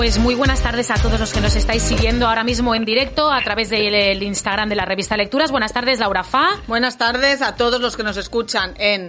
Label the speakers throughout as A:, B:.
A: Pues muy buenas tardes a todos los que nos estáis siguiendo ahora mismo en directo a través del Instagram de la revista Lecturas. Buenas tardes, Laura Fa.
B: Buenas tardes a todos los que nos escuchan en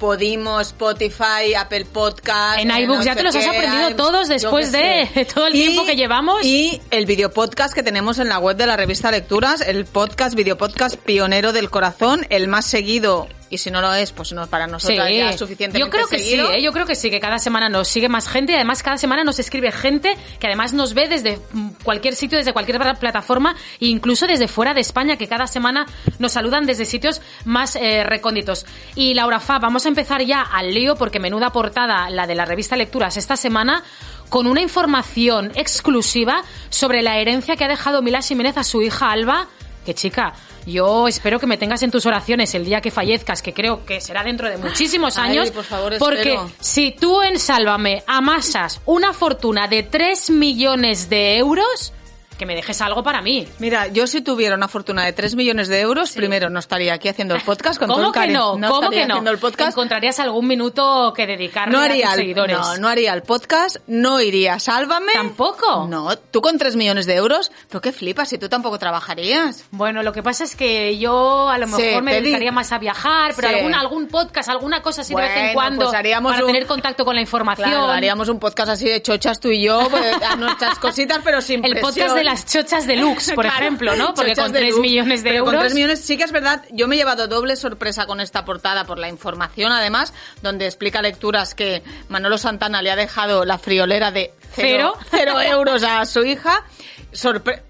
B: Podimo, Spotify, Apple Podcast.
A: En iBooks, ya te los has aprendido todos después de todo el tiempo que llevamos.
B: Y el video podcast que tenemos en la web de la revista Lecturas, el podcast, video podcast pionero del corazón, el más seguido y si no lo es, pues no, para nosotros ya es suficiente.
A: Yo creo que
B: seguido.
A: sí, ¿eh? yo creo que sí, que cada semana nos sigue más gente y además cada semana nos escribe gente que además nos ve desde cualquier sitio, desde cualquier plataforma e incluso desde fuera de España, que cada semana nos saludan desde sitios más eh, recónditos. Y Laura Fa, vamos a empezar ya al lío porque menuda portada la de la revista Lecturas esta semana con una información exclusiva sobre la herencia que ha dejado Milá Jiménez a su hija Alba, que chica, yo espero que me tengas en tus oraciones el día que fallezcas, que creo que será dentro de muchísimos años.
B: Ay, por favor,
A: porque si tú en Sálvame amasas una fortuna de 3 millones de euros, que me dejes algo para mí.
B: Mira, yo si tuviera una fortuna de 3 millones de euros, primero no estaría aquí haciendo el podcast con todo
A: ¿Cómo
B: el
A: que
B: cariño.
A: no? ¿Cómo que no?
B: el podcast.
A: ¿Encontrarías algún minuto que dedicarle
B: No
A: a
B: haría,
A: tus
B: el,
A: seguidores?
B: no, no haría el podcast, no iría a Sálvame.
A: ¿Tampoco?
B: No, tú con 3 millones de euros, pero qué flipas, si tú tampoco trabajarías.
A: Bueno, lo que pasa es que yo a lo mejor
B: Sí,
A: me
B: te di-
A: dedicaría más a viajar, pero
B: Sí.
A: algún, algún podcast, alguna cosa así de vez en
B: Bueno,
A: cuando
B: pues haríamos
A: para
B: un-
A: tener contacto con la información.
B: Claro, haríamos un podcast así de chochas tú y yo, pues, a nuestras cositas, pero sin
A: El podcast
B: presión.
A: de las chochas deluxe, por
B: Claro,
A: ejemplo, ¿no? Porque con 3
B: deluxe.
A: millones de euros...
B: Con 3 millones sí que es verdad. Yo me he llevado doble sorpresa con esta portada por la información, además, donde explica lecturas que Manolo Santana le ha dejado la friolera de cero,
A: Cero.
B: cero euros a su hija. Sorpre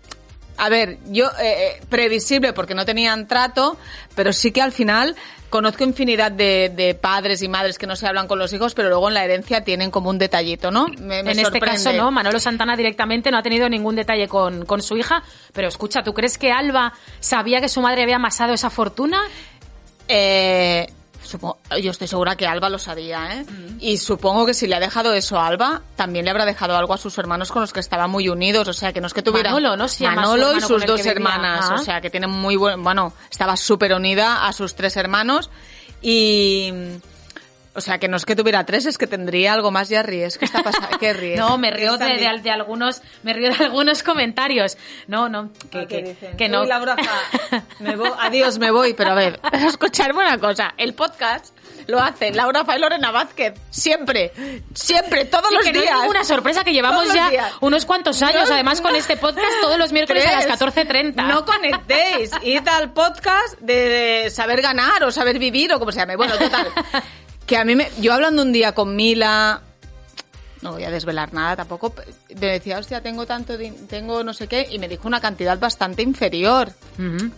B: a ver, yo, eh, eh, previsible porque no tenían trato, pero sí que al final conozco infinidad de, de padres y madres que no se hablan con los hijos, pero luego en la herencia tienen como un detallito, ¿no? Me- me
A: en este caso no, Manolo Santana directamente no ha tenido ningún detalle con, con su hija, pero escucha, ¿tú crees que Alba sabía que su madre había amasado esa fortuna?
B: Eh, yo estoy segura que Alba lo sabía, ¿eh?
A: Mm.
B: Y supongo que si le ha dejado eso a Alba, también le habrá dejado algo a sus hermanos con los que estaban muy unidos. O sea, que no es que tuviera...
A: Manolo, ¿no? Su
B: Manolo y sus dos hermanas. O sea, que tienen muy buen... Bueno, estaba súper unida a sus tres hermanos y... O sea, que no es que tuviera tres, es que tendría algo más. Ya ríes. ¿Qué está pasando? ¿Qué ríes?
A: No, me
B: ¿Qué
A: río de, de- de algunos, me río de algunos comentarios. No, no, que,
B: Ah, ¿qué
A: que,
B: dicen?
A: que no.
B: Uy, me voy, adiós, me voy. Pero a ver, escucharme una cosa. El podcast lo hacen Laura Fa y Lorena Vázquez. Siempre, siempre, todos
A: Sí,
B: los
A: que no
B: días.
A: es ninguna sorpresa que llevamos ya
B: días.
A: unos cuantos años,
B: No,
A: además con este podcast todos los miércoles a las
B: Tres.
A: 14.30.
B: No conectéis. Id al podcast de saber ganar o saber vivir o como se llame. Bueno, total. Que a mí me... Yo hablando un día con Mila... No voy a desvelar nada tampoco. Me decía, hostia, tengo tanto, tengo no sé qué, y me dijo una cantidad bastante inferior.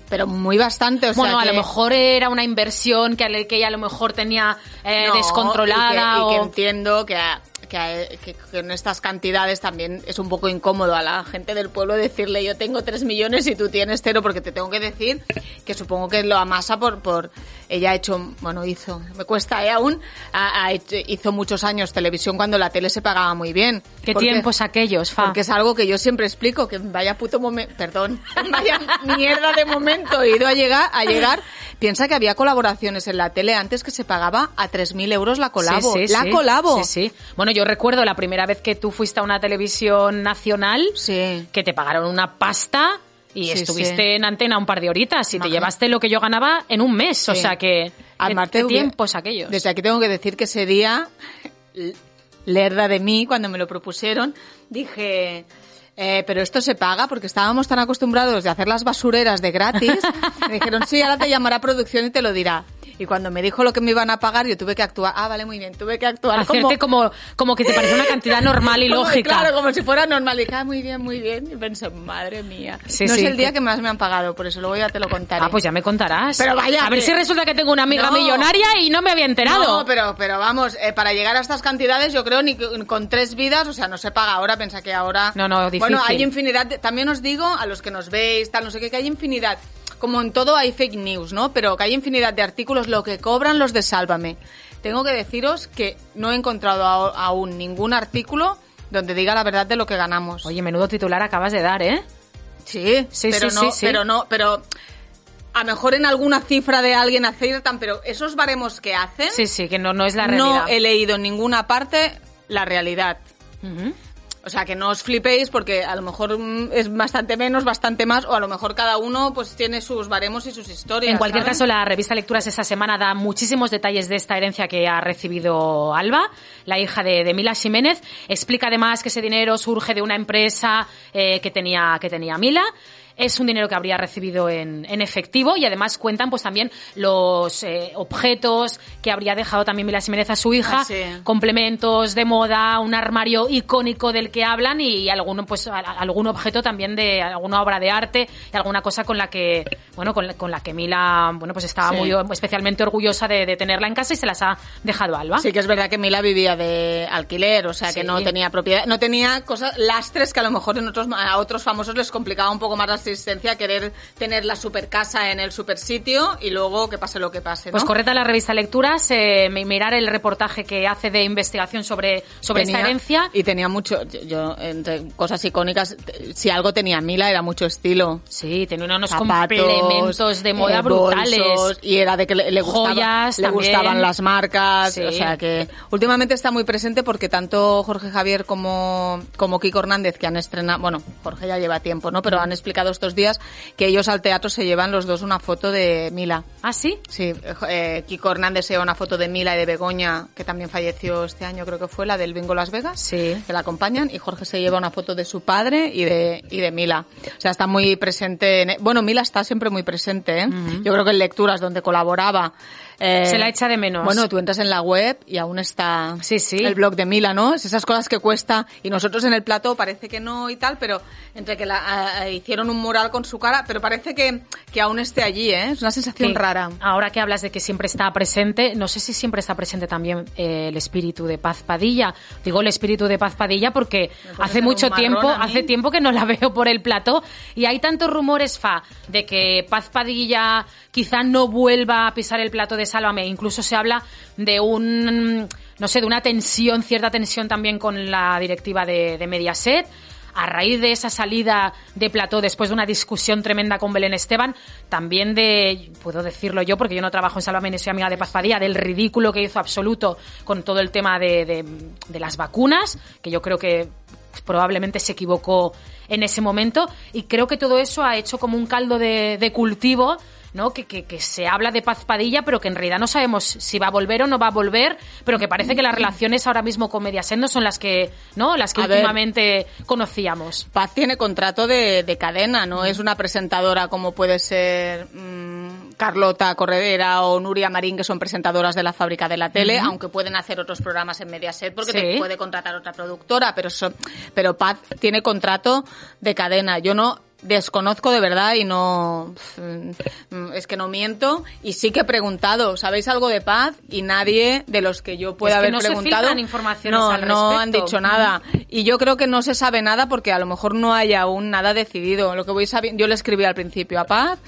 B: Pero muy bastante, o sea
A: bueno, a lo mejor era una inversión que, que ella a lo mejor tenía eh,
B: No,
A: descontrolada
B: y que, y que
A: o...
B: entiendo que, que, en estas cantidades también es un poco incómodo a la gente del pueblo decirle yo tengo 3 millones y tú tienes cero porque te tengo que decir que supongo que lo amasa por por ella ha hecho bueno hizo me cuesta ¿eh? aún ha- ha hecho- hizo muchos años televisión cuando la tele se pagaba muy bien
A: ¿Qué
B: Porque-
A: tiempos aquellos, Fa?
B: porque es algo que yo siempre explico, que vaya puto momento, perdón, vaya mierda de momento he ido a llegar, a llegar. Piensa que había colaboraciones en la tele antes que se pagaba a 3.000 euros la colabo.
A: Sí, sí,
B: la
A: sí.
B: colabo.
A: Sí, sí. Bueno, yo recuerdo la primera vez que tú fuiste a una televisión nacional,
B: Sí.
A: que te pagaron una pasta y
B: Sí,
A: estuviste
B: sí.
A: en antena un par de horitas y te llevaste lo que yo ganaba en un mes. O sea que...
B: Además,
A: ¿Qué, tiempos aquellos?
B: Desde aquí tengo que decir que ese día, lerda de mí, cuando me lo propusieron, dije... eh, pero esto se paga porque estábamos tan acostumbrados de hacer las basureras de gratis. Me dijeron, sí, ahora te llamará producción y te lo dirá. Y cuando me dijo lo que me iban a pagar, yo tuve que actuar. Ah, vale, muy bien, tuve que actuar
A: Hacerte como, como, que te parecía una cantidad normal y
B: como-
A: lógica.
B: Claro, como si fuera normal. Y dije, ah, muy bien, muy bien. Y pensé, madre mía.
A: Sí,
B: no
A: sí,
B: es el día
A: que-
B: que más me han pagado, por eso luego ya te lo contaré.
A: Ah, pues ya me contarás.
B: Pero vaya
A: A ver
B: que-
A: si resulta que tengo una amiga
B: No.
A: millonaria y no me había enterado.
B: No, pero, pero vamos, eh, para llegar a estas cantidades, yo creo ni con- tres vidas, o sea, no se paga ahora, piensa que ahora.
A: No, no, difícil.
B: Bueno, hay infinidad. de- también os digo a los que nos veis, tal, no sé qué, que hay infinidad. Como en todo hay fake news, ¿no? Pero que hay infinidad de artículos, lo que cobran los de Sálvame. Tengo que deciros que no he encontrado aún ningún artículo donde diga la verdad de lo que ganamos.
A: Oye, menudo titular acabas de dar, ¿eh?
B: Sí,
A: Sí,
B: pero
A: sí,
B: no,
A: sí, sí.
B: pero no, pero a lo mejor en alguna cifra de alguien aciertan, pero esos baremos que hacen,
A: Sí, sí, que no, no es la realidad.
B: no he leído en ninguna parte la realidad. O sea, que no os flipéis porque a lo mejor mm, es bastante menos, bastante más, o a lo mejor cada uno pues tiene sus baremos y sus historias.
A: En cualquier caso, la revista Lecturas esta semana da muchísimos detalles de esta herencia que ha recibido Alba, la hija de, de Mila Jiménez. Explica además que ese dinero surge de una empresa eh, que tenía que tenía Mila. Es un dinero que habría recibido en, en efectivo y además cuentan pues también los eh, objetos que habría dejado también Mila Jiménez a su hija,
B: Ah, sí.
A: complementos de moda, un armario icónico del que hablan y algún pues a- algún objeto también de alguna obra de arte y alguna cosa con la que bueno con la, con la que Mila bueno pues estaba
B: Sí.
A: muy especialmente orgullosa de, de tenerla en casa y se las ha dejado a Alba.
B: Sí que es verdad que Mila vivía de alquiler, o sea que no tenía propiedad, no tenía cosas, lastres que a lo mejor en otros, a otros famosos les complicaba un poco más la existencia, querer tener la super casa en el super sitio y luego que pase lo que pase, ¿no?
A: Pues correcta la revista Lecturas, eh, mi- mirar el reportaje que hace de investigación sobre, sobre esta herencia.
B: Y tenía mucho, yo, entre cosas icónicas, si algo tenía Mila era mucho estilo.
A: Sí, tenía unos
B: Zapatos,
A: complementos de moda
B: eh,
A: brutales.
B: bolsos, y era de que le, le gustaba-
A: Joyas
B: le
A: también.
B: gustaban las marcas,
A: Sí.
B: o sea que últimamente está muy presente porque tanto Jorge Javier como, como Kiko Hernández que han estrenado, bueno, Jorge ya lleva tiempo, ¿no? Pero han explicado estos días que ellos al teatro se llevan los dos una foto de Mila.
A: ¿Ah, sí?
B: Sí, eh, Kiko Hernández se lleva una foto de Mila y de Begoña, que también falleció este año, creo que fue la del Bingo Las Vegas,
A: Sí.
B: que la acompañan, y Jorge se lleva una foto de su padre y de, y de Mila. O sea, está muy presente. en- bueno, Mila está siempre muy presente, ¿eh? Yo creo que en lecturas donde colaboraba. Eh,
A: Se la echa de menos.
B: Bueno, tú entras en la web y aún está
A: Sí, sí.
B: el blog de Mila, ¿no? Es esas cosas que cuesta y nosotros en el plato parece que no y tal, pero entre que la, a- hicieron un mural con su cara, pero parece que, que aún esté allí, ¿eh? Es una sensación
A: Sí.
B: rara.
A: Ahora que hablas de que siempre está presente, no sé si siempre está presente también eh, el espíritu de Paz Padilla. Digo el espíritu de Paz Padilla porque hace mucho tiempo, hace tiempo que no la veo por el plató y hay tantos rumores fa de que Paz Padilla quizá no vuelva a pisar el plato de Sálvame. Incluso se habla de un, no sé, de una tensión, cierta tensión también con la directiva de, de Mediaset a raíz de esa salida de plató después de una discusión tremenda con Belén Esteban, también de, puedo decirlo yo porque yo no trabajo en Sálvame ni soy amiga de Paz Padilla, del ridículo que hizo absoluto con todo el tema de, de- de las vacunas, que yo creo que probablemente se equivocó en ese momento y creo que todo eso ha hecho como un caldo de, de cultivo ¿no? Que, que, que se habla de Paz Padilla, pero que en realidad no sabemos si va a volver o no va a volver, pero que parece que las relaciones ahora mismo con Mediaset no son las que, ¿no? Las que
B: A ver.
A: últimamente conocíamos.
B: Paz tiene contrato de, de cadena, no es una presentadora como puede ser mm, Carlota Corredera o Nuria Marín, que son presentadoras de la fábrica de la tele, aunque pueden hacer otros programas en Mediaset porque
A: Sí.
B: te puede contratar otra productora, pero, son- pero Paz tiene contrato de cadena. Yo no desconozco de verdad y no es que no miento y sí que he preguntado ¿sabéis algo de Paz? y nadie de los que yo pueda
A: Es que
B: haber
A: no
B: preguntado
A: informaciones
B: no,
A: al
B: no han dicho nada y yo creo que no se sabe nada porque a lo mejor no hay aún nada decidido. Lo que voy sabiendo, yo le escribí al principio a Paz,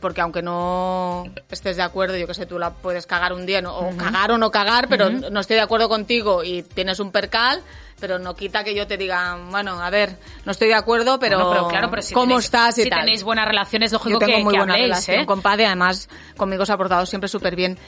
B: porque aunque no estés de acuerdo, yo que sé, tú la puedes cagar un día, ¿no? o cagar o no cagar, pero no estoy de acuerdo contigo y tienes un percal, pero no quita que yo te diga, bueno, a ver, no estoy de acuerdo, pero,
A: Bueno, pero claro, pero si
B: ¿cómo
A: tenéis-
B: estás y
A: si
B: tal?
A: tenéis buenas relaciones, lógico
B: yo tengo
A: que,
B: muy
A: que
B: buena
A: habléis,
B: relación
A: ¿eh?
B: con además conmigo se ha portado siempre súper bien.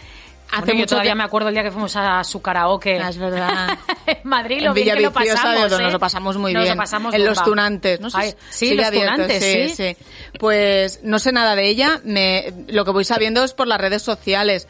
B: Hace
A: Bueno, yo
B: mucho
A: todavía
B: que-
A: me acuerdo el día que fuimos a su karaoke.
B: Ah, es verdad.
A: en Madrid, lo
B: en
A: bien que lo pasamos, ¿eh?
B: nos lo pasamos muy
A: Nos
B: bien.
A: lo pasamos
B: en los tunantes, ¿no? sé
A: Ay,
B: si
A: sí, los
B: abierto,
A: tunantes, sí.
B: sí. Pues no sé nada de ella. Me, lo que voy sabiendo es por las redes sociales.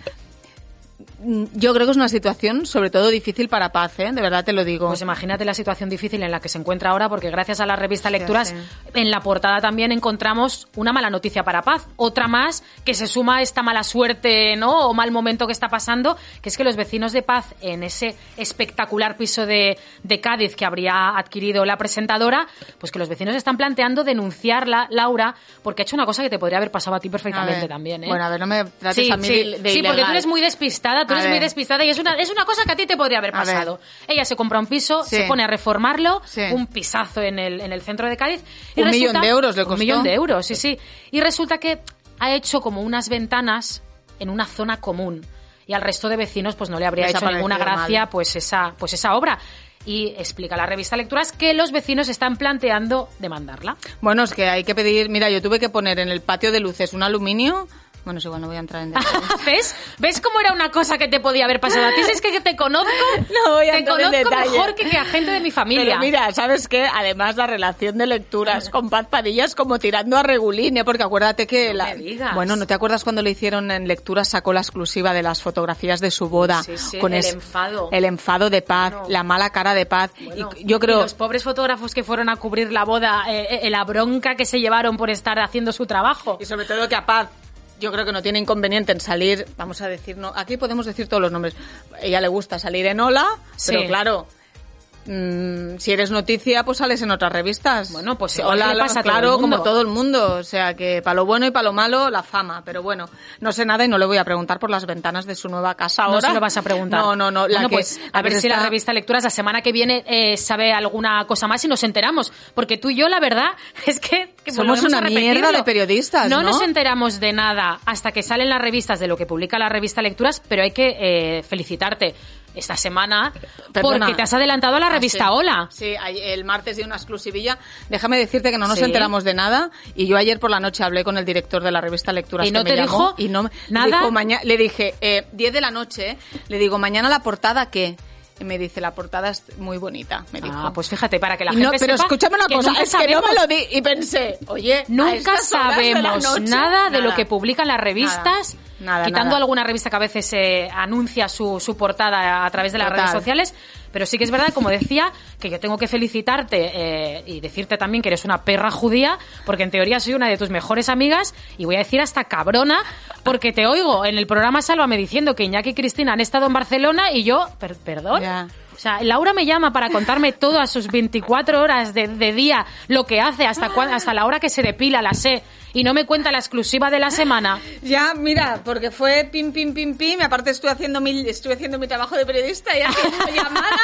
B: Mm, yo creo que es una situación sobre todo difícil para Paz, ¿eh? de verdad te lo digo.
A: Pues imagínate la situación difícil en la que se encuentra ahora, porque gracias a la revista Lecturas, en la portada también encontramos una mala noticia para Paz. Otra más que se suma a esta mala suerte, ¿no? O mal momento que está pasando, que es que los vecinos de Paz, en ese espectacular piso de, de Cádiz que habría adquirido la presentadora, pues que los vecinos están planteando denunciarla, Laura, porque ha hecho una cosa que te podría haber pasado a ti perfectamente también, ¿eh?
B: Bueno, a ver, no me trates
A: Sí,
B: a mí
A: sí,
B: de, de
A: sí, porque tú eres muy despistada, tú
B: A
A: eres muy despistada y es una, es una cosa que a ti te podría haber pasado. Ella se compra un piso,
B: Sí.
A: se pone a reformarlo,
B: Sí.
A: un pisazo en el, en el centro de Cádiz. Y
B: Un millón de euros le
A: Un
B: costó.
A: millón de euros, sí, sí. Y resulta que ha hecho como unas ventanas en una zona común. Y al resto de vecinos pues no le habría hecho ninguna gracia
B: mal.
A: pues esa, pues esa obra. Y explica la revista Lecturas que los vecinos están planteando demandarla.
B: Bueno, es que hay que pedir, mira, yo tuve que poner en el patio de luces un aluminio. Bueno, es igual, no voy a entrar en detalles.
A: ¿Ves? ¿Ves cómo era una cosa que te podía haber pasado a ti? Si Es que te conozco,
B: No voy a
A: te
B: entrar en
A: conozco
B: detalle.
A: mejor que, que a gente de mi familia.
B: Pero mira, ¿sabes qué? Además, la relación de lecturas con Paz Padilla es como tirando a regulín, ¿eh? porque acuérdate que...
A: No
B: la...
A: me digas.
B: Bueno, ¿no te acuerdas cuando le hicieron en lecturas, sacó la exclusiva de las fotografías de su boda?
A: Sí, sí,
B: con
A: el
B: es-
A: enfado.
B: El enfado de Paz, la mala cara de Paz.
A: Bueno,
B: y yo creo...
A: y los pobres fotógrafos que fueron a cubrir la boda, eh, eh, la bronca que se llevaron por estar haciendo su trabajo.
B: Y sobre todo que a Paz, yo creo que no tiene inconveniente en salir, vamos a decir, no, aquí podemos decir todos los nombres. Ella le gusta salir en Hola, pero claro, mm, si eres noticia, pues sales en otras revistas.
A: Bueno, pues
B: Hola,
A: le pasa todo
B: claro, como todo el mundo. O sea, que para lo bueno y para lo malo, la fama. Pero bueno, no sé nada y no le voy a preguntar por las ventanas de su nueva casa ahora.
A: No se lo vas a preguntar.
B: No, no, no. la
A: Bueno,
B: que-
A: pues a ver si la revista Lecturas la semana que viene eh, sabe alguna cosa más y nos enteramos. Porque tú y yo, la verdad, es que... que
B: Somos una mierda de periodistas, ¿no?
A: nos enteramos de nada hasta que salen las revistas de lo que publica la revista Lecturas, pero hay que eh, felicitarte esta semana
B: Perdona.
A: porque te has adelantado a la
B: Ah,
A: revista
B: sí.
A: Hola.
B: Sí, el martes di una exclusivilla. Déjame decirte que no nos
A: Sí.
B: enteramos de nada. Y yo ayer por la noche hablé con el director de la revista Lecturas.
A: ¿Y no
B: que me
A: te
B: llamó
A: dijo
B: y no me-
A: nada?
B: dijo le dije, eh, 10 de la noche, le digo, mañana la portada, ¿qué? Y me dice, la portada es muy bonita, me dijo.
A: Ah, pues fíjate, para que la
B: Y
A: gente
B: no, pero
A: sepa
B: escúchame una cosa, es que no me lo di. Y pensé, oye,
A: Nunca
B: de
A: sabemos
B: noche,
A: nada de lo que publican las revistas,
B: Nada,
A: quitando alguna revista que a veces eh, anuncia su, su portada a través de las
B: Total.
A: redes sociales. Pero sí que es verdad, como decía, que yo tengo que felicitarte eh, y decirte también que eres una perra judía, porque en teoría soy una de tus mejores amigas y voy a decir hasta cabrona, porque te oigo en el programa Sálvame diciendo que Iñaki y Cristina han estado en Barcelona y yo, per- perdón. O sea, Laura me llama para contarme todas sus 24 horas de, de día, lo que hace, hasta, cua- hasta la hora que se depila, la sé, y no me cuenta la exclusiva de la semana.
B: Ya, mira, porque fue pim, pim, pim, pim. Aparte estuve haciendo mi, estuve haciendo mi trabajo de periodista y haciendo llamadas.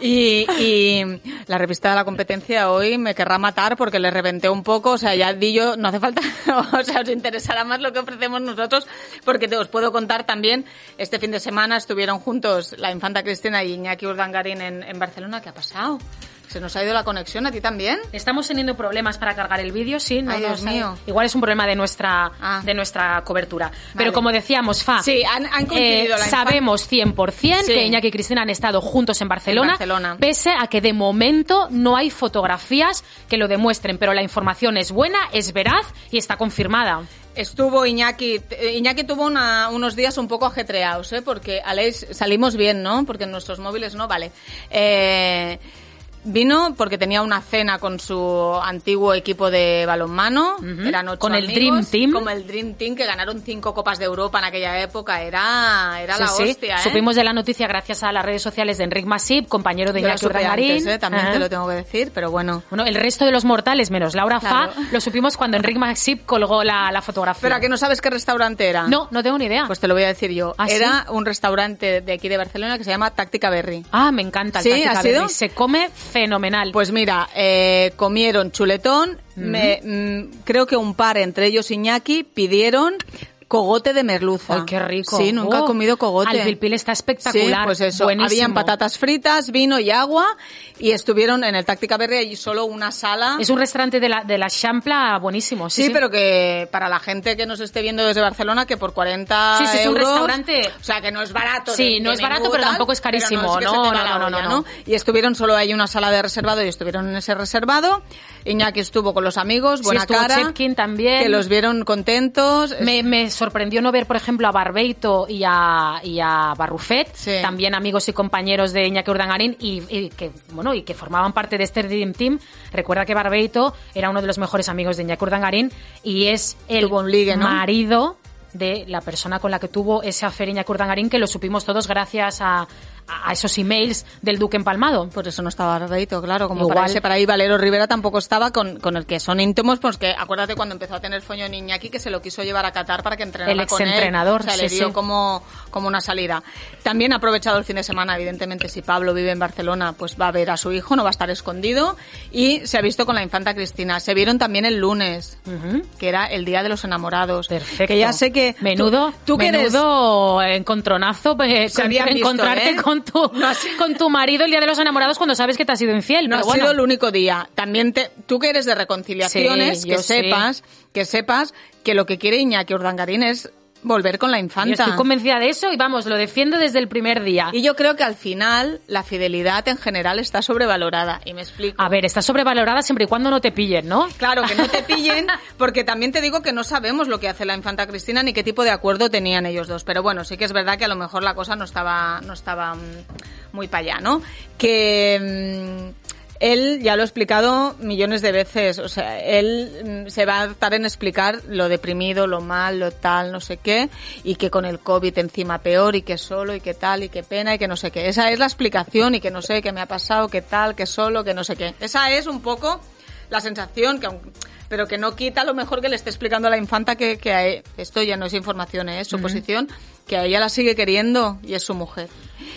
B: Y, y la revista de la competencia hoy me querrá matar porque le reventé un poco. O sea, ya di yo, no hace falta, o sea, os interesará más lo que ofrecemos nosotros porque te os puedo contar también. Este fin de semana estuvieron juntos la infanta Cristina y Iñaki Urdangarín en, en Barcelona. ¿Qué ha pasado? ¿Se nos ha ido la conexión a ti también?
A: Estamos teniendo problemas para cargar el vídeo, sí, no
B: Ay, Dios mío.
A: Igual es un problema de nuestra
B: Ah.
A: de nuestra cobertura.
B: Vale.
A: Pero como decíamos, Fa,
B: Sí, han- han coincidido la
A: sabemos 100%
B: Sí.
A: que Iñaki y Cristina han estado juntos en Barcelona,
B: En Barcelona.
A: pese a que de momento no hay fotografías que lo demuestren, pero la información es buena, es veraz y está confirmada.
B: Estuvo Iñaki, eh, Iñaki tuvo una- unos días un poco ajetreados, ¿eh? porque Aleix salimos bien, ¿no? Porque en nuestros móviles no, vale. Eh, vino porque tenía una cena con su antiguo equipo de balonmano,
A: Ujú.
B: eran ocho
A: Con el
B: amigos,
A: Dream Team.
B: Como el Dream Team, que ganaron cinco Copas de Europa en aquella época, era, era la
A: Sí, sí.
B: hostia, ¿eh?
A: Supimos de la noticia gracias a las redes sociales de Enric Masip, compañero de Iñaki Urdangarín.
B: ¿eh? También
A: Ajá.
B: te lo tengo que decir, pero bueno.
A: Bueno, el resto de los mortales, menos Laura
B: Claro.
A: Fa, lo supimos cuando Enric Masip colgó la, la fotografía.
B: Pero ¿a que no sabes qué restaurante era?
A: No, no tengo ni idea.
B: Pues te lo voy a decir yo.
A: ¿Ah, sí?
B: era un restaurante de aquí de Barcelona que se llama Táctica Berry.
A: Ah, me encanta el
B: ¿Sí?
A: Táctica. Berry. Se come fenomenal.
B: Pues mira, eh, comieron chuletón, me- mm, creo que un par, entre ellos Iñaki, pidieron cogote de merluza.
A: ¡Ay, qué rico!
B: Sí, nunca
A: Oh,
B: he comido cogote.
A: al pilpil está espectacular,
B: Sí, pues eso.
A: buenísimo.
B: Habían patatas fritas, vino y agua y estuvieron en el Táctica Berry allí solo una sala.
A: Es un restaurante de la, de la Champla buenísimo. Sí,
B: Sí,
A: sí.
B: pero que para la gente que nos esté viendo desde Barcelona, que por 40
A: Sí, sí, es un
B: euros,
A: restaurante-
B: O sea, que no es barato.
A: Sí,
B: de-
A: no
B: de
A: es barato, pero
B: tal,
A: tampoco es carísimo.
B: No,
A: No, no, no, no,
B: olla,
A: no.
B: Y estuvieron solo ahí una sala de reservado y estuvieron en ese reservado. Iñaki estuvo con los amigos,
A: Sí,
B: buena
A: estuvo
B: cara.
A: También.
B: Que los vieron contentos.
A: me, me sorprendió no ver, por ejemplo, a Barbeito y a, y a Barrufet,
B: Sí.
A: también amigos y compañeros de Iñaki Urdangarín y, y que bueno y que formaban parte de este Dream Team. Recuerda que Barbeito era uno de los mejores amigos de Iñaki Urdangarín y es el
B: ligue, ¿no?
A: marido de la persona con la que tuvo ese afer Iñaki Urdangarín, que lo supimos todos gracias a, a esos emails del Duque empalmado.
B: Por eso no estaba Barbeito, claro, como
A: Igual.
B: para ese, para ahí Valero Rivera tampoco estaba con, con el que son íntimos, pues que acuérdate cuando empezó a tener foño Iñaki que se lo quiso llevar a Qatar para que entrenara
A: El
B: con él.
A: exentrenador,
B: O sea, le
A: sí,
B: dio
A: sí.
B: como, como una salida. También ha aprovechado el fin de semana, evidentemente, si Pablo vive en Barcelona, pues va a ver a su hijo, no va a estar escondido. Y se ha visto con la infanta Cristina. Se vieron también el lunes,
A: Ujú.
B: que era el Día de los Enamorados.
A: Perfecto.
B: Que ya sé que...
A: Menudo,
B: tú, tú que eres-
A: menudo encontronazo eh,
B: Se
A: con-
B: habían visto,
A: encontrarte
B: ¿eh?
A: con, tu,
B: No ha
A: con tu marido el día de los enamorados cuando sabes que te ha sido infiel.
B: No
A: pero
B: ha
A: bueno.
B: sido el único día. También te, tú que eres de reconciliaciones,
A: Sí,
B: que
A: sí.
B: sepas, que sepas que lo que quiere Iñaki Urdangarín es volver con la
A: Yo
B: infanta.
A: estoy convencida de eso y vamos, lo defiendo desde el primer día.
B: Y yo creo que al final la fidelidad en general está sobrevalorada. Y me explico.
A: A ver, está sobrevalorada siempre y cuando no te pillen, ¿no?
B: Claro, que no te pillen, porque también te digo que no sabemos lo que hace la infanta Cristina ni qué tipo de acuerdo tenían ellos dos. Pero bueno, sí que es verdad que a lo mejor la cosa no estaba, no estaba mm, muy para allá, ¿no? Que mm, él ya lo ha explicado millones de veces. O sea, él mm, se va a estar en explicar lo deprimido, lo mal, lo tal, no sé qué, y que con el COVID encima peor, y que solo, y que tal, y que pena, y que no sé qué. Esa es la explicación, y que no sé qué me ha pasado, que tal, que solo, que no sé qué. Esa es un poco la sensación que pero que no quita lo mejor que le esté explicando a la infanta que, que a e- esto ya no es información, ¿eh? es suposición, que a ella la sigue queriendo y es su mujer.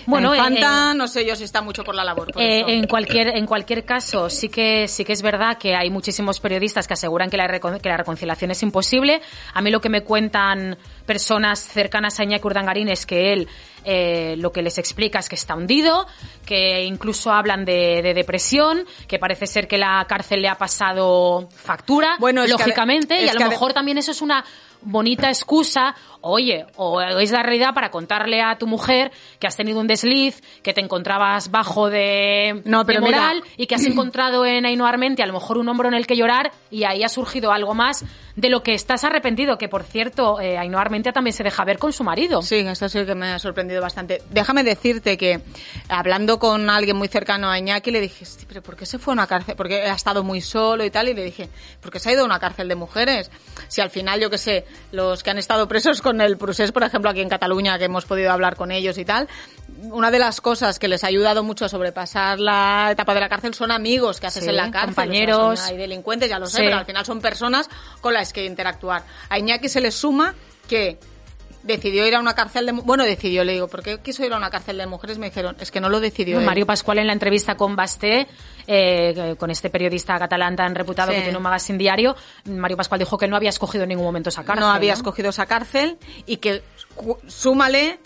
A: Bueno,
B: la infanta,
A: en-
B: no sé yo si está mucho por la labor. por
A: Eh,
B: eso.
A: en cualquier en cualquier caso sí que sí que es verdad que hay muchísimos periodistas que aseguran que la, que la reconciliación es imposible a mí lo que me cuentan personas cercanas a Iñaki Urdangarín es que él eh, lo que les explica es que está hundido que incluso hablan de, de depresión que parece ser que la cárcel le ha pasado factura
B: Bueno, que
A: lógicamente y a lo mejor también eso es una bonita excusa, oye, o es la realidad para contarle a tu mujer que has tenido un desliz, que te encontrabas bajo de,
B: No, pero
A: de moral
B: mira.
A: y que has encontrado en Ainhoa a lo mejor un hombro en el que llorar y ahí ha surgido algo más de lo que estás arrepentido, que por cierto, eh, Ainhoa Armentia también se deja ver con su marido.
B: Sí, esto sí que me ha sorprendido bastante. Déjame decirte que hablando con alguien muy cercano a Iñaki le dije, "Sí, pero ¿por qué se fue a una cárcel? Porque ha estado muy solo y tal. Y le dije, ¿por qué se ha ido a una cárcel de mujeres? Si al final, yo qué sé, los que han estado presos con el procés, por ejemplo, aquí en Cataluña, que hemos podido hablar con ellos y tal, una de las cosas que les ha ayudado mucho a sobrepasar la etapa de la cárcel son amigos que haces
A: Sí,
B: en la cárcel.
A: compañeros.
B: O sea, hay delincuentes, ya lo sé,
A: Sí.
B: pero al final son personas con que interactuar. A Iñaki se le suma que decidió ir a una cárcel de bueno decidió le digo ¿por qué quiso ir a una cárcel de mujeres? me dijeron es que no lo decidió.
A: Mario Pascual en la entrevista con Basté, eh, con este periodista catalán tan reputado
B: Sí.
A: que tiene un magazine diario, Mario Pascual dijo que no había escogido en ningún momento esa cárcel.
B: no había
A: ¿no?
B: escogido esa cárcel y que súmale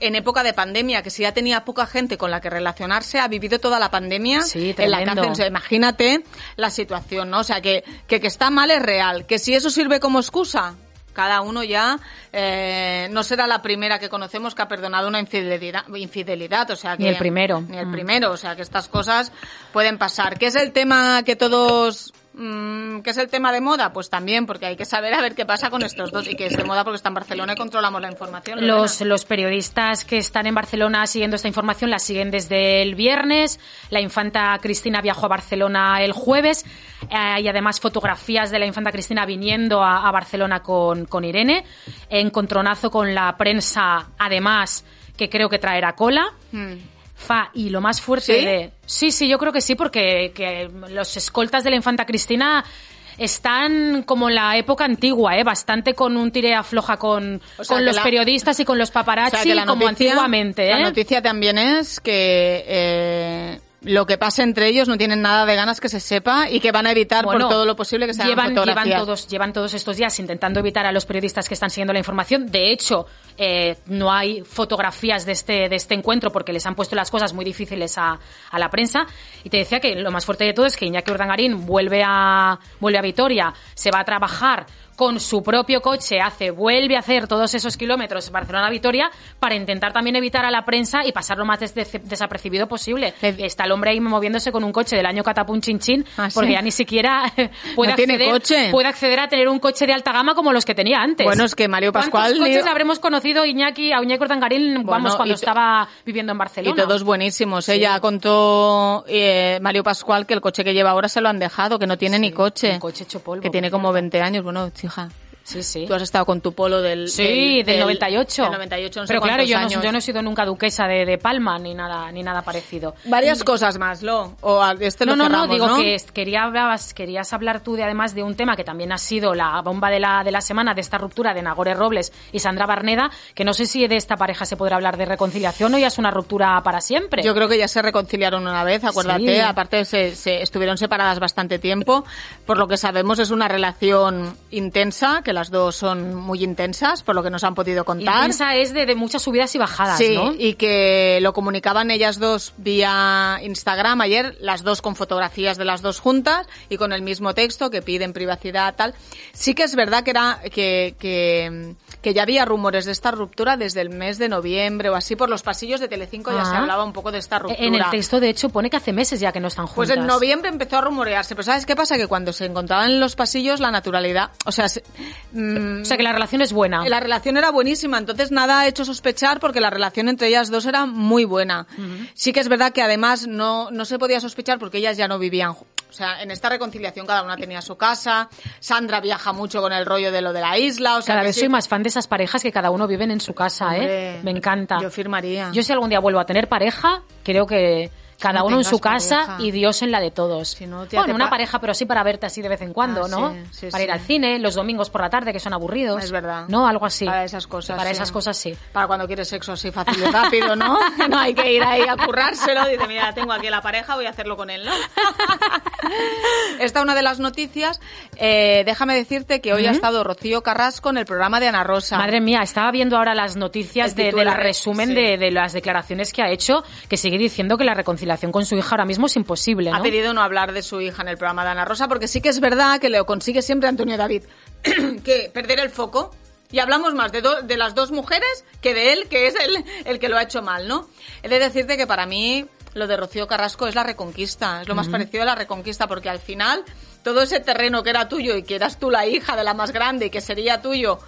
B: en época de pandemia, que si ya tenía poca gente con la que relacionarse, ha vivido toda la pandemia
A: Sí,
B: en la cárcel. O sea, imagínate la situación, ¿no? O sea, que, que, que está mal es real. Que si eso sirve como excusa, cada uno ya eh, no será la primera que conocemos que ha perdonado una infidelidad, infidelidad o sea que
A: Ni el primero.
B: ni el
A: Mm.
B: primero, o sea que estas cosas pueden pasar. ¿Qué es el tema que todos ¿Qué es el tema de moda? Pues también, porque hay que saber a ver qué pasa con estos dos y que es de moda porque está en Barcelona y controlamos la información. Lorena.
A: Los, los periodistas que están en Barcelona siguiendo esta información la siguen desde el viernes. La infanta Cristina viajó a Barcelona el jueves. Eh, hay además fotografías de la infanta Cristina viniendo a, a Barcelona con, con Irene. Encontronazo con la prensa, además, que creo que traerá cola.
B: Mm.
A: Fa, y lo más fuerte
B: ¿Sí?
A: de... Sí, sí, yo creo que sí, porque que los escoltas de la infanta Cristina están como en la época antigua, ¿eh? Bastante con un tire afloja con,
B: O sea,
A: con los
B: la-
A: periodistas y con los
B: O
A: paparazzi
B: sea, la
A: como antiguamente,
B: La
A: ¿eh?
B: noticia también es que eh, lo que pasa entre ellos no tienen nada de ganas que se sepa y que van a evitar
A: Bueno,
B: por todo lo posible que se
A: llevan, llevan
B: fotografías.
A: todos llevan todos estos días intentando evitar a los periodistas que están siguiendo la información de hecho eh, no hay fotografías de este de este encuentro porque les han puesto las cosas muy difíciles a, a la prensa y te decía que lo más fuerte de todo es que Iñaki Urdangarín vuelve a vuelve a Vitoria se va a trabajar con su propio coche hace, vuelve a hacer todos esos kilómetros Barcelona-Vitoria para intentar también evitar a la prensa y pasar lo más des- des- desapercibido posible. Está el hombre ahí moviéndose con un coche del año catapún chin chin,
B: ¿Ah, sí?
A: porque ya ni siquiera puede,
B: No tiene
A: acceder,
B: coche.
A: puede acceder a tener un coche de alta gama como los que tenía antes.
B: Bueno, es que Mario Pascual
A: ¿Cuántos coches habremos conocido Iñaki, a Iñaki vamos, cuando estaba viviendo en Barcelona?
B: Y todos buenísimos. Ella contó eh, Mario Pascual que el coche que lleva ahora se lo han dejado, que no tiene ni coche.
A: un coche hecho polvo,
B: Que tiene como 20 años. Bueno, hija.
A: Sí, sí.
B: Tú has estado con tu polo del...
A: Sí, del, 98.
B: Del 98, no sé
A: Pero claro, yo no,
B: años.
A: yo no he sido nunca duquesa de, de Palma ni nada, ni nada parecido.
B: Varias cosas más, Lo. O a- este
A: No,
B: lo
A: no, no,
B: cerramos,
A: digo que es- quería hablabas, querías hablar tú de además de un tema que también ha sido la bomba de la, de la semana de esta ruptura de Nagore Robles y Sandra Barneda, que no sé si de esta pareja se podrá hablar de reconciliación o ya es una ruptura para siempre.
B: Yo creo que ya se reconciliaron una vez, acuérdate.
A: Sí.
B: Aparte, se, se estuvieron separadas bastante tiempo. Por lo que sabemos, es una relación intensa, que las dos son muy intensas, por lo que nos han podido contar.
A: Intensa es de, de muchas subidas y bajadas,
B: Sí,
A: ¿no?
B: y que lo comunicaban ellas dos vía Instagram ayer, las dos con fotografías de las dos juntas y con el mismo texto que piden privacidad tal. Sí que es verdad que era que, que, que ya había rumores de esta ruptura desde el mes de noviembre o así por los pasillos de Telecinco ya
A: Ah.
B: se hablaba un poco de esta ruptura.
A: En el texto, de hecho, pone que hace meses ya que no están juntas.
B: Pues en noviembre empezó a rumorearse, pero ¿sabes qué pasa? Que cuando se encontraban en los pasillos la naturalidad, o sea, se- mm,
A: O sea, que la relación es buena.
B: la relación era buenísima, entonces nada ha hecho sospechar porque la relación entre ellas dos era muy buena. Sí que es verdad que además no, no se podía sospechar porque ellas ya no vivían. O sea, en esta reconciliación cada una tenía su casa. Sandra viaja mucho con el rollo de lo de la isla. O sea,
A: Cada vez
B: sí-
A: soy más fan de esas parejas que cada uno viven en su casa, ¿eh? Me encanta.
B: Yo firmaría.
A: Yo si algún día vuelvo a tener pareja, creo que cada
B: no
A: uno en su casa
B: pareja.
A: y Dios en la de todos.
B: Si no, tía,
A: bueno, una
B: pa-
A: pareja, pero sí para verte así de vez en cuando,
B: Ah,
A: ¿no?
B: sí, sí,
A: para ir al cine, los domingos por la tarde, que son aburridos.
B: Es verdad.
A: ¿No? Algo así.
B: Para esas cosas.
A: Para esas cosas sí.
B: Para cuando quieres sexo así fácil y rápido, ¿no? No hay que ir ahí a currárselo. Dice, mira, tengo aquí la pareja, voy a hacerlo con él, ¿no? Esta es una de las noticias. Eh, déjame decirte que hoy ha estado Rocío Carrasco en el programa de Ana Rosa.
A: Madre mía, estaba viendo ahora las noticias
B: El
A: de, del resumen de, de las declaraciones que ha hecho, que sigue diciendo que la reconciliación con su hija ahora mismo es imposible,
B: Ha
A: ¿no?
B: pedido no hablar de su hija en el programa de Ana Rosa porque sí que es verdad que lo consigue siempre Antonio David. que perder el foco. Y hablamos más de, do- de las dos mujeres que de él, que es el, el que lo ha hecho mal, ¿no? He de decirte que para mí lo de Rocío Carrasco es la reconquista, es lo más parecido a la reconquista, porque al final todo ese terreno que era tuyo y que eras tú la hija de la más grande y que sería tuyo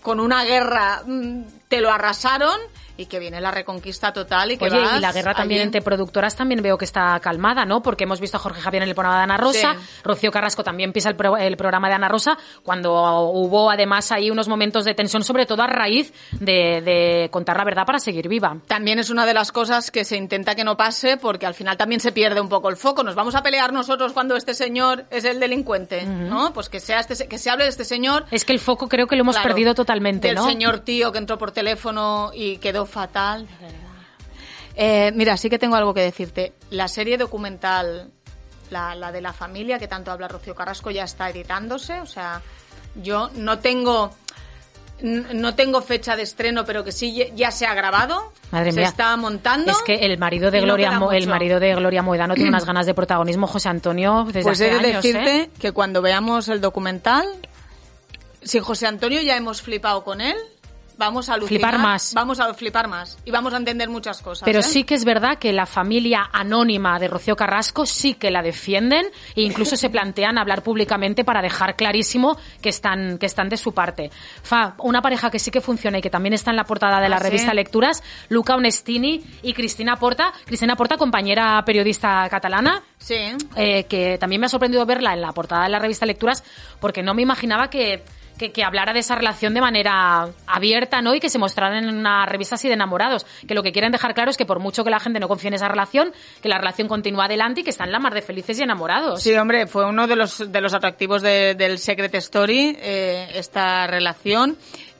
B: con una guerra, mm, te lo arrasaron y que viene la reconquista total y que
A: Oye,
B: vas
A: y la guerra también
B: allí.
A: entre productoras también veo que está calmada, ¿no? Porque hemos visto a Jorge Javier en el programa de Ana Rosa,
B: Sí.
A: Rocío Carrasco también pisa el, pro- el programa de Ana Rosa, cuando hubo además ahí unos momentos de tensión, sobre todo a raíz de, de contar la verdad para seguir viva.
B: También es una de las cosas que se intenta que no pase porque al final también se pierde un poco el foco. Nos vamos a pelear nosotros cuando este señor es el delincuente, ¿no? Pues que sea este, se- que se hable de este señor.
A: Es que el foco creo que lo hemos
B: claro,
A: perdido totalmente,
B: del
A: ¿no?
B: señor tío que entró por teléfono y quedó fatal. Eh, mira, sí que tengo algo que decirte. La serie documental, la, la de la familia que tanto habla Rocío Carrasco, ya está editándose. O sea, yo no tengo no tengo fecha de estreno, pero que sí ya- se ha grabado.
A: Madre
B: se
A: mía.
B: está montando.
A: Es que el marido de
B: no
A: Gloria, Mo- el marido de Gloria Moedano tiene unas ganas de protagonismo, José Antonio, desde
B: Pues
A: hace
B: he de
A: años,
B: decirte
A: ¿eh?
B: que cuando veamos el documental, si José Antonio ya hemos flipado con él, vamos a alucinar,
A: Flipar más.
B: Vamos a flipar más y vamos a entender muchas cosas.
A: Pero
B: ¿eh?
A: sí que es verdad que la familia anónima de Rocío Carrasco sí que la defienden e incluso se plantean hablar públicamente para dejar clarísimo que están, que están de su parte. Fa, una pareja que sí que funciona y que también está en la portada de la
B: ¿Ah, sí?
A: revista Lecturas, Luca Onestini y Cristina Porta. Cristina Porta, compañera periodista catalana,
B: Sí.
A: eh, que también me ha sorprendido verla en la portada de la revista Lecturas porque no me imaginaba que, que, que hablara de esa relación de manera abierta ¿no? y que se mostrara en una revista así de enamorados. Que lo que quieren dejar claro es que por mucho que la gente no confíe en esa relación, que la relación continúa adelante y que están la mar de felices y enamorados.
B: Sí, hombre, fue uno de los, de los atractivos de- del Secret Story, eh, esta relación.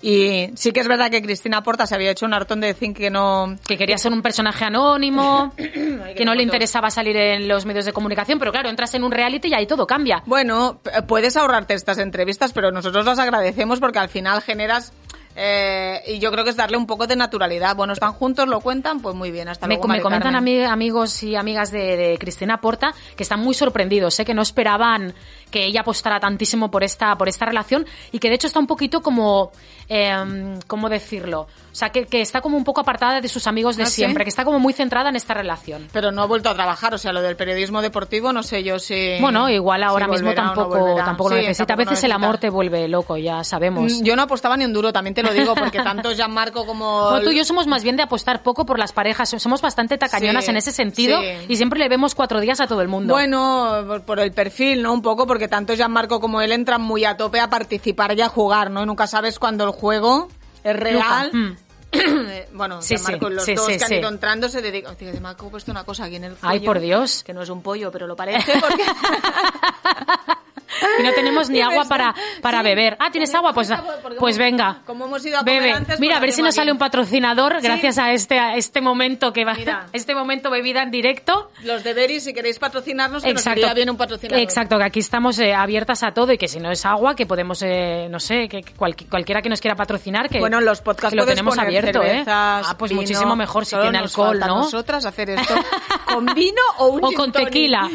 B: Y sí que es verdad que Cristina Porta se había hecho un hartón de decir que no...
A: Que quería ser un personaje anónimo, que no le interesaba salir en los medios de comunicación, pero claro, entras en un reality y ahí todo cambia.
B: Bueno, puedes ahorrarte estas entrevistas, pero nosotros las agradecemos porque al final generas... eh, y yo creo que es darle un poco de naturalidad. Bueno, están juntos, lo cuentan, pues muy bien. Hasta
A: Me,
B: luego,
A: me comentan amigos y amigas de, de Cristina Porta que están muy sorprendidos, ¿eh? que no esperaban que ella apostara tantísimo por esta, por esta relación y que de hecho está un poquito como, eh, ¿cómo decirlo? O sea, que, que está como un poco apartada de sus amigos de
B: ¿Ah, sí?
A: siempre, que está como muy centrada en esta relación.
B: Pero no ha vuelto a trabajar, o sea, lo del periodismo deportivo, no sé yo si.
A: Bueno, igual
B: si
A: ahora mismo
B: no
A: tampoco, tampoco lo necesita.
B: tampoco
A: a veces el
B: necesita.
A: amor te vuelve loco, ya sabemos.
B: Mm, Yo no apostaba ni un duro, también te lo digo, porque tanto Gianmarco como.
A: Bueno, tú y yo somos más bien de apostar poco por las parejas, somos bastante tacañonas
B: Sí,
A: en ese sentido y siempre le vemos cuatro días a todo el mundo.
B: Bueno, por- por el perfil, ¿no? Un poco, porque tanto Gianmarco como él entran muy a tope a participar y a jugar, ¿no? Y nunca sabes cuándo el juego es real.
A: Mm.
B: bueno,
A: Sí,
B: Gianmarco,
A: sí,
B: los
A: sí,
B: dos que han ido entrando se dedican. Tío, Gianmarco ha puesto una cosa aquí en el
A: Ay,
B: cuello,
A: por Dios.
B: Que no es un pollo, pero lo parece porque.
A: Y no tenemos ni agua para, para
B: Sí,
A: beber. Ah, ¿tienes agua? Pues, pues venga.
B: como hemos ido a comer
A: Bebe.
B: antes,
A: Mira, a ver si nos sale un patrocinador
B: Sí.
A: gracias a este, a este momento que va,
B: Mira.
A: este momento bebida en directo.
B: Los de Beris, si queréis patrocinarnos, que nos
A: Exacto.
B: iría bien un patrocinador.
A: Exacto, que aquí estamos eh, abiertas a todo y que si no es agua, que podemos, eh, no sé, que que cualqui- cualquiera que nos quiera patrocinar, que,
B: Bueno, en los podcasts
A: que lo tenemos abierto,
B: cervezas,
A: ¿eh? Ah, pues
B: vino,
A: muchísimo mejor si tiene
B: nos
A: alcohol, ¿no?
B: nosotras hacer esto con vino o un
A: O con tequila,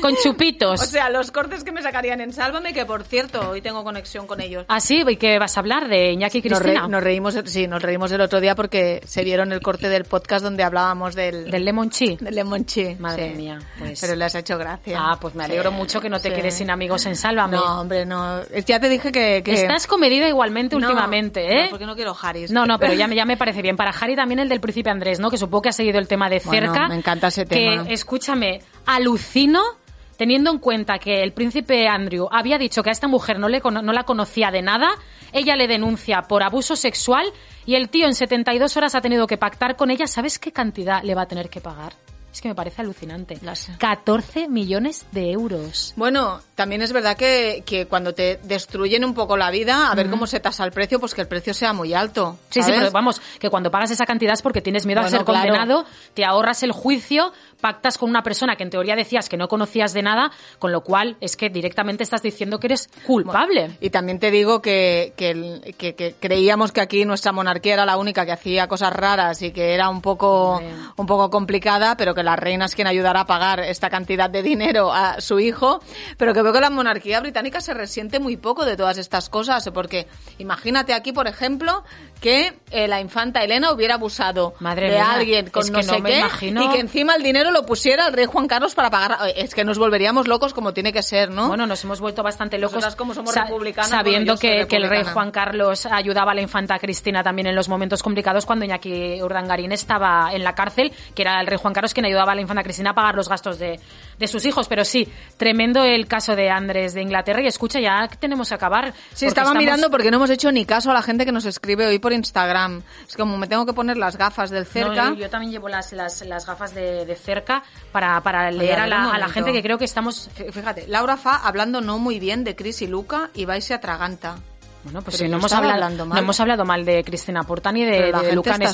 A: con chupitos.
B: O sea, los cortes que me sacarían en Sálvame, que por cierto, hoy tengo conexión con ellos.
A: Ah, sí, ¿y qué vas a hablar? ¿De Iñaki y
B: Nos, re-
A: Cristina?
B: nos reímos, sí, nos reímos el otro día porque se vieron el corte del podcast donde hablábamos del,
A: ¿Del Lemon Chi?
B: del lemon chi.
A: Madre
B: sí.
A: mía, pues...
B: Pero les ha hecho gracia.
A: Ah, pues me alegro
B: Sí,
A: mucho que no te
B: sí.
A: quedes sin amigos en Sálvame.
B: No, hombre, no. Ya te dije que... que...
A: Estás comedida igualmente
B: No,
A: últimamente, ¿eh?
B: No, porque no quiero Haris.
A: No, no, pero ya me, ya me parece bien. Para Harry también el del príncipe Andrés, ¿no? Que supongo que ha seguido el tema de
B: Bueno,
A: cerca.
B: me encanta ese tema.
A: Que, escúchame, alucino teniendo en cuenta que el príncipe Andrew había dicho que a esta mujer no, le, no la conocía de nada, ella le denuncia por abuso sexual y el tío en 72 horas ha tenido que pactar con ella. ¿Sabes qué cantidad le va a tener que pagar? Es que me parece alucinante.
B: La sé.
A: 14 millones de euros.
B: Bueno, también es verdad que, que cuando te destruyen un poco la vida, a ver cómo se tasa el precio, pues que el precio sea muy alto.
A: Sí, sí, pero vamos, que cuando pagas esa cantidad es porque tienes miedo a
B: Bueno,
A: ser
B: claro.
A: condenado, te ahorras el juicio, pactas con una persona que en teoría decías que no conocías de nada, con lo cual es que directamente estás diciendo que eres culpable.
B: Y también te digo que, que, el- que- que creíamos que aquí nuestra monarquía era la única que hacía cosas raras y que era un poco, un poco complicada, pero que la reina es quien ayudará a pagar esta cantidad de dinero a su hijo. Pero que veo que la monarquía británica se resiente muy poco de todas estas cosas, porque imagínate aquí, por ejemplo, que eh, la infanta Elena hubiera abusado
A: Madre
B: de
A: mía,
B: alguien con no
A: no
B: sé
A: me
B: qué
A: imagino.
B: y que encima el dinero lo pusiera el rey Juan Carlos para pagar. Es que nos volveríamos locos como tiene que ser, ¿no?
A: Bueno, nos hemos vuelto bastante locos.
B: Nosotras como somos
A: sa-
B: republicanas,
A: Sabiendo que, que el rey. Juan Carlos ayudaba a la infanta Cristina también en los momentos complicados cuando Iñaki Urdangarín estaba en la cárcel, que era el rey Juan Carlos quien ayudaba a la infanta Cristina a pagar los gastos de, de sus hijos. Pero sí, tremendo el caso de Andrés de Inglaterra. Y escucha, ya tenemos que acabar.
B: Sí, estaba
A: estamos-
B: mirando porque no hemos hecho ni caso a la gente que nos escribe hoy por Instagram. Es como me tengo que poner las gafas del cerca.
A: No, yo, también llevo las, las, las gafas de, de cerca para, para leer
B: a
A: a la, a la gente que creo que estamos...
B: Fí- Fíjate, Laura Fa hablando no muy bien de Chris y Luca y vais y atraganta.
A: Bueno, pues si
B: yo
A: no hemos, hablado,
B: hablando
A: no
B: mal.
A: hemos hablado mal de Cristina Porta ni de, de Luca
B: la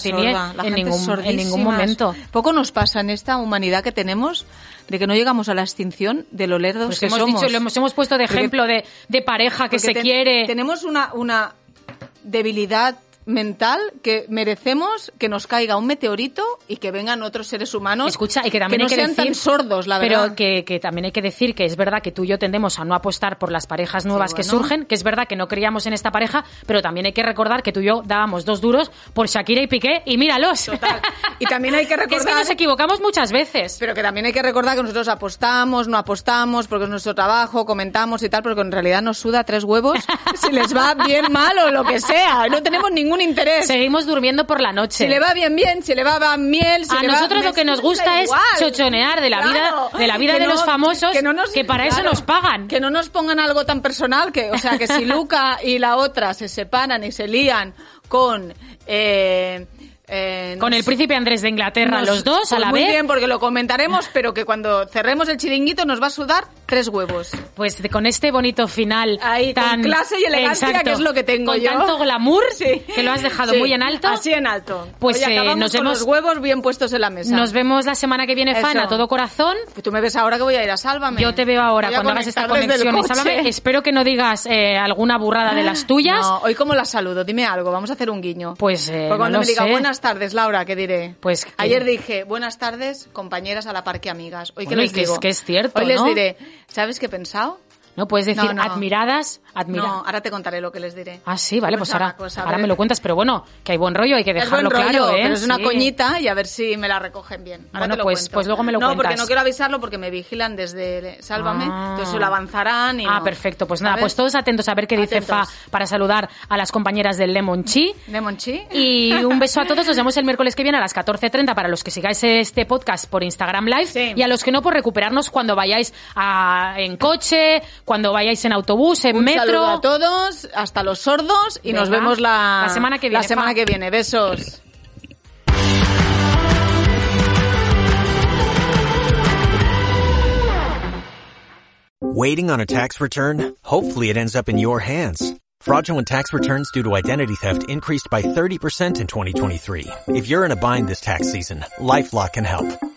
A: en ningún, en ningún momento.
B: Poco nos pasa en esta humanidad que tenemos de que no llegamos a la extinción de lo lerdos
A: Pues
B: que
A: hemos
B: somos.
A: dicho, lo hemos, hemos puesto de
B: Porque-
A: ejemplo de, de pareja que
B: Porque
A: se
B: ten-
A: quiere.
B: Tenemos una, una debilidad mental que merecemos que nos caiga un meteorito y que vengan otros seres humanos
A: Escucha, y que también
B: no
A: hay que
B: sean
A: decir,
B: tan sordos, la
A: pero
B: verdad.
A: que, que también hay que decir que es verdad que tú y yo tendemos a no apostar por las parejas nuevas que
B: bueno.
A: surgen, que es verdad que no creíamos en esta pareja, pero también hay que recordar que tú y yo dábamos dos duros por Shakira y Piqué y míralos.
B: Total. Y también hay que
A: Que es que
B: recordar
A: nos equivocamos muchas veces.
B: Pero que también hay que recordar que nosotros apostamos, no apostamos, porque es nuestro trabajo, comentamos y tal, pero que en realidad nos suda tres huevos si les va bien mal o lo que sea. No tenemos ningún interés.
A: Seguimos durmiendo por la noche.
B: Si le va bien, bien, si le va bien miel, si
A: a
B: le va-
A: nosotros lo que nos gusta es
B: igual.
A: chochonear de la
B: Claro.
A: vida de la vida
B: Que
A: de
B: no-
A: los famosos que,
B: no nos-
A: para eso nos pagan.
B: Que no nos pongan algo tan personal que, o sea, que si Luca y la otra se separan y se lían con eh, eh, no
A: Con el
B: sé,
A: príncipe Andrés de Inglaterra,
B: nos-
A: los dos a
B: pues
A: la
B: muy
A: vez.
B: bien, porque lo comentaremos, pero que cuando cerremos el chiringuito nos va a sudar tres huevos.
A: Pues con este bonito final
B: Ahí, con
A: tan
B: clase y elegancia,
A: Exacto.
B: que es lo que tengo
A: con
B: yo.
A: tanto glamour
B: Sí.
A: que lo has dejado
B: Sí,
A: muy en alto.
B: Así en alto.
A: Pues,
B: Oye,
A: eh, nos
B: con
A: vemos-
B: los huevos bien puestos en la mesa.
A: Nos vemos la semana que viene,
B: Eso.
A: fan, a todo corazón.
B: Tú me ves ahora que voy a ir a Sálvame.
A: Yo te veo ahora cuando hagas esta conexión. Sálvame. Espero que no digas eh, alguna burrada de las tuyas.
B: No, hoy cómo la saludo, dime algo, vamos a hacer un guiño.
A: Pues, eh,
B: cuando
A: no
B: me diga
A: sé.
B: Buenas tardes, Laura, ¿qué diré?
A: Pues que-
B: ayer dije buenas tardes, compañeras a la parque amigas. Hoy
A: Bueno,
B: que les
A: que es-
B: digo.
A: que es cierto,
B: Hoy les diré, ¿sabes qué he pensado?
A: ¿No? Puedes decir
B: No, no.
A: admiradas, admiradas.
B: No, ahora te contaré lo que les diré.
A: Ah, sí, vale, pues
B: Pues
A: ahora, ahora me lo cuentas, pero bueno, que hay buen rollo, hay que
B: Es buen
A: dejarlo
B: rollo,
A: claro, ¿eh?
B: pero es una
A: Sí.
B: coñita y a ver si me la recogen bien. Ahora
A: Bueno,
B: te lo
A: pues-
B: cuento.
A: pues luego me lo
B: no,
A: cuentas.
B: porque no quiero avisarlo porque me vigilan desde Sálvame,
A: Ah.
B: entonces se lo avanzarán y
A: Ah,
B: no.
A: perfecto. Pues nada,
B: ¿Sabes?
A: pues todos atentos a ver qué dice
B: Atentos.
A: Fa para saludar a las compañeras del Lemon Chi.
B: Lemon Chi.
A: Y un beso a todos. Nos vemos el miércoles que viene a las 14.30 para los que sigáis este podcast por Instagram Live.
B: Sí.
A: Y a los que no, por recuperarnos cuando vayáis a- en coche, cuando vayáis en autobús, en
B: Un
A: metro.
B: saludo a todos, hasta los sordos y nos vemos la,
A: La semana que viene,
B: La semana
A: Fa.
B: que viene. Besos.
C: Waiting on a tax return? Hopefully it ends up in your hands. Fraudulent tax returns due to identity theft increased by 30% in 2023. If you're in a bind this tax season, LifeLock can help.